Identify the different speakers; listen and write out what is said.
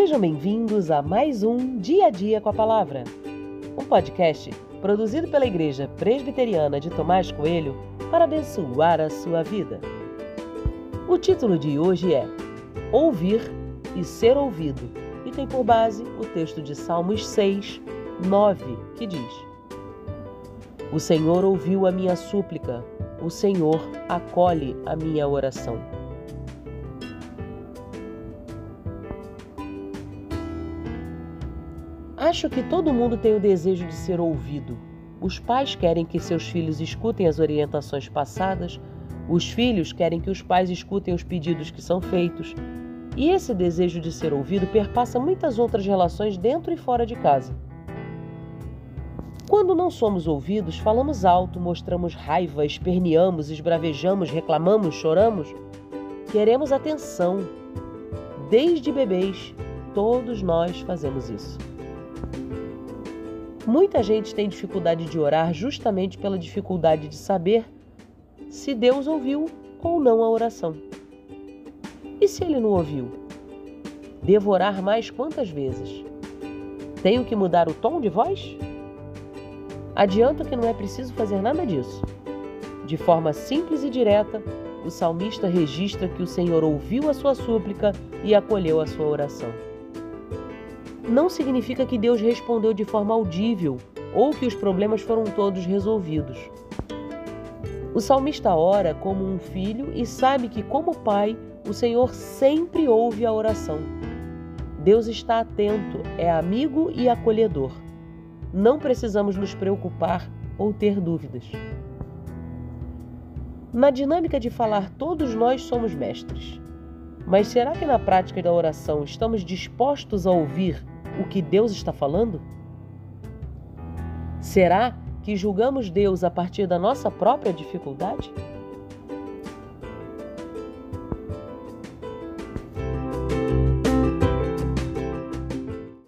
Speaker 1: Sejam bem-vindos a mais um Dia a Dia com a Palavra, um podcast produzido pela Igreja Presbiteriana de Tomás Coelho para abençoar a sua vida. O título de hoje é Ouvir e Ser Ouvido e tem por base o texto de Salmos 6, 9, que diz: O Senhor ouviu a minha súplica, o Senhor acolhe a minha oração. Acho que todo mundo tem o desejo de ser ouvido. Os pais querem que seus filhos escutem as orientações passadas, os filhos querem que os pais escutem os pedidos que são feitos. E esse desejo de ser ouvido perpassa muitas outras relações dentro e fora de casa. Quando não somos ouvidos, falamos alto, mostramos raiva, esperneamos, esbravejamos, reclamamos, choramos. Queremos atenção. Desde bebês, todos nós fazemos isso. Muita gente tem dificuldade de orar justamente pela dificuldade de saber se Deus ouviu ou não a oração. E se ele não ouviu? Devorar mais quantas vezes? Tenho que mudar o tom de voz? Adianto que não é preciso fazer nada disso. De forma simples e direta, o salmista registra que o Senhor ouviu a sua súplica e acolheu a sua oração não significa que Deus respondeu de forma audível ou que os problemas foram todos resolvidos. O salmista ora como um filho e sabe que, como pai, o Senhor sempre ouve a oração. Deus está atento, é amigo e acolhedor. Não precisamos nos preocupar ou ter dúvidas. Na dinâmica de falar, todos nós somos mestres. Mas será que na prática da oração estamos dispostos a ouvir o que Deus está falando? Será que julgamos Deus a partir da nossa própria dificuldade?